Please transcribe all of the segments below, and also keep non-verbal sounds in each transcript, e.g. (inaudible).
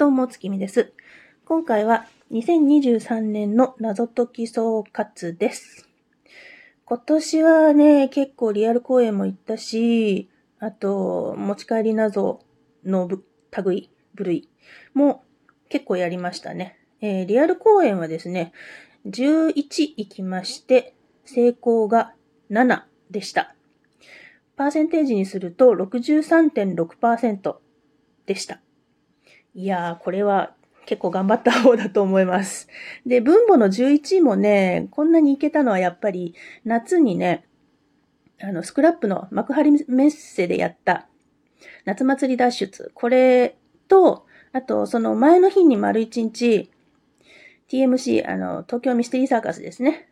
どうも、月見です。今回は2023年の謎解き総括です。今年はね、結構リアル公演も行ったし、あと、持ち帰り謎の類、部類も結構やりましたね。えー、リアル公演はですね、11行きまして、成功が7でした。パーセンテージにすると63.6%でした。いやー、これは結構頑張った方だと思います。で、分母の11位もね、こんなにいけたのはやっぱり夏にね、あの、スクラップの幕張メッセでやった夏祭り脱出。これと、あと、その前の日に丸一日、TMC、あの、東京ミステリーサーカスですね。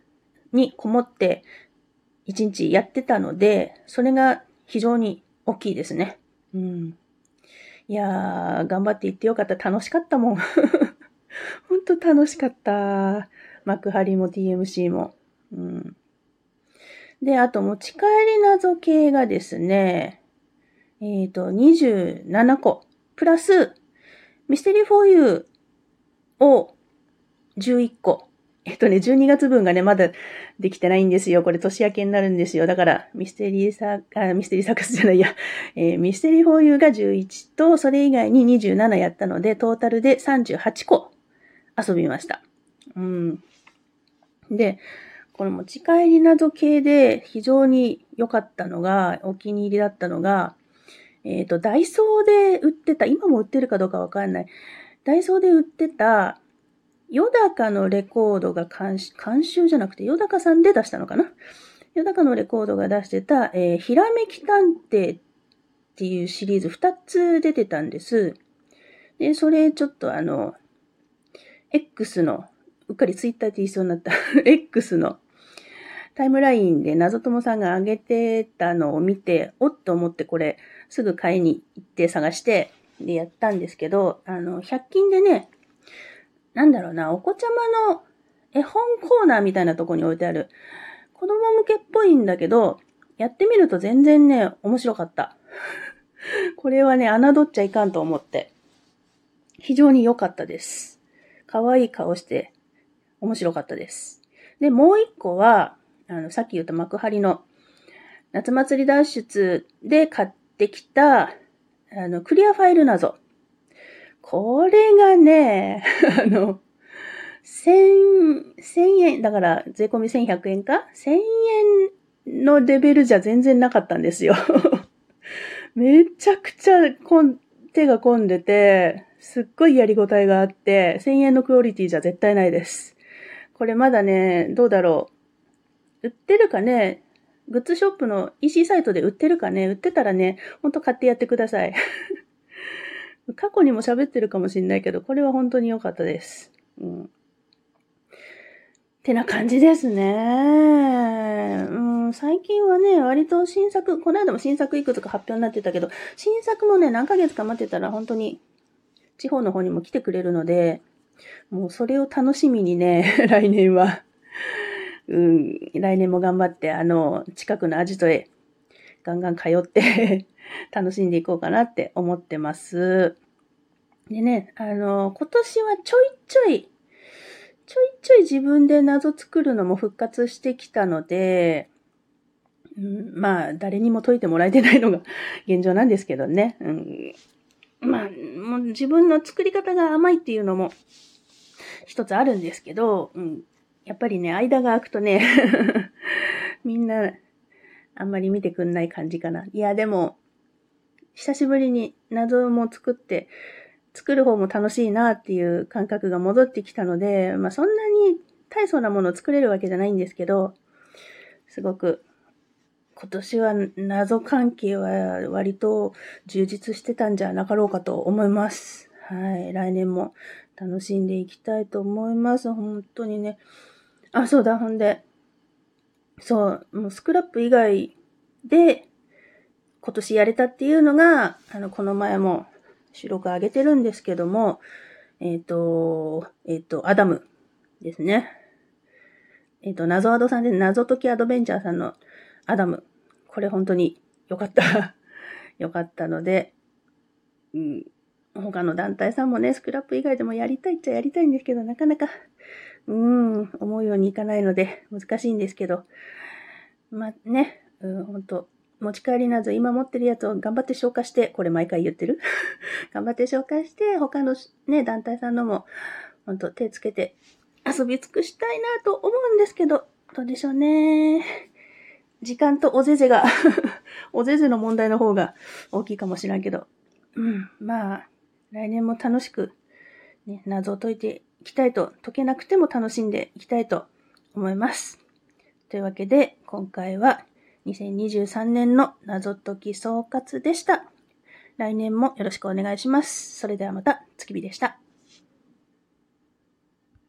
にこもって一日やってたので、それが非常に大きいですね。うん。いやー、頑張って行ってよかった。楽しかったもん。ほんと楽しかった。幕張も TMC も。うん。で、あと持ち帰り謎系がですね、えっ、ー、と、27個。プラス、ミステリー for you を11個。えっとね、12月分がね、まだできてないんですよ。これ年明けになるんですよ。だから、ミステリーサあ、ミステリーサーカスじゃないや、えー、ミステリーフォーユーが11と、それ以外に27やったので、トータルで38個遊びました。うん。で、この持ち帰り謎系で非常に良かったのが、お気に入りだったのが、えっ、ー、と、ダイソーで売ってた、今も売ってるかどうかわかんない。ダイソーで売ってた、ヨダカのレコードが監修じゃなくて、ヨダカさんで出したのかな？ヨダカのレコードが出してた、えー、ひらめき探偵っていうシリーズ2つ出てたんです。で、それちょっとあの、X の、うっかりツイッターって言いそうになった (laughs) X のタイムラインで謎友さんが上げてたのを見て、おっと思ってこれすぐ買いに行って探して、でやったんですけど、あの、100均でね、なんだろうな、お子ちゃまの絵本コーナーみたいなとこに置いてある。子供向けっぽいんだけど、やってみると全然ね、面白かった。(laughs) これはね、侮っちゃいかんと思って。非常に良かったです。可愛い顔して、面白かったです。で、もう一個は、あの、さっき言った幕張の夏祭り脱出で買ってきた、あの、クリアファイル謎。これがね、(laughs) あの、千、千円、だから税込み千百円か？千円のレベルじゃ全然なかったんですよ。(laughs) めちゃくちゃこん手が込んでて、すっごいやりごたえがあって、千円のクオリティじゃ絶対ないです。これまだね、どうだろう。売ってるかね、グッズショップの EC サイトで売ってるかね、売ってたらね、ほんと買ってやってください。(laughs) 過去にも喋ってるかもしんないけど、これは本当に良かったです。うん。ってな感じですね。うん、最近はね、割と新作、この間も新作いくつか発表になってたけど、新作もね、何ヶ月か待ってたら本当に地方の方にも来てくれるので、もうそれを楽しみにね、(laughs) 来年は、うん、来年も頑張って、あの、近くのアジトへガンガン通って (laughs) 楽しんでいこうかなって思ってます。でね、あの、今年はちょいちょい、ちょいちょい自分で謎作るのも復活してきたので、うん、まあ、誰にも解いてもらえてないのが (laughs) 現状なんですけどね。うん、まあ、もう自分の作り方が甘いっていうのも一つあるんですけど、うん、やっぱりね、間が空くとね (laughs) みんな、あんまり見てくんない感じかな。いや、でも、久しぶりに謎も作って、作る方も楽しいなっていう感覚が戻ってきたので、まあそんなに大層なものを作れるわけじゃないんですけど、すごく今年は謎関係は割と充実してたんじゃなかろうかと思います。はい。来年も楽しんでいきたいと思います。本当にね。あ、そうだ。ほんで。そう。もうスクラップ以外で今年やれたっていうのが、あの、この前も収録上げてるんですけども、えっ、ー、と、えっ、ー、と、アダムですね。えっ、ー、と、謎アドさんで謎解きアドベンチャーさんのアダム。これ本当に良かった。(laughs) 良かったので、うん、他の団体さんもね、スクラップ以外でもやりたいっちゃやりたいんですけど、なかなか、うん、思うようにいかないので、難しいんですけど、まあね、うん、ほんと、持ち帰りなど今持ってるやつを頑張って消化して、これ毎回言ってる？(laughs) 頑張って消化して、他のね、団体さんのも、ほんと手つけて遊び尽くしたいなと思うんですけど、どうでしょうね。時間とおぜぜが (laughs) おぜぜの問題の方が大きいかもしれんけど。うん、まあ、来年も楽しく、ね、謎を解いていきたいと、解けなくても楽しんでいきたいと思います。というわけで、今回は2023年の謎解き総括でした。来年もよろしくお願いします。それではまた、月日でした。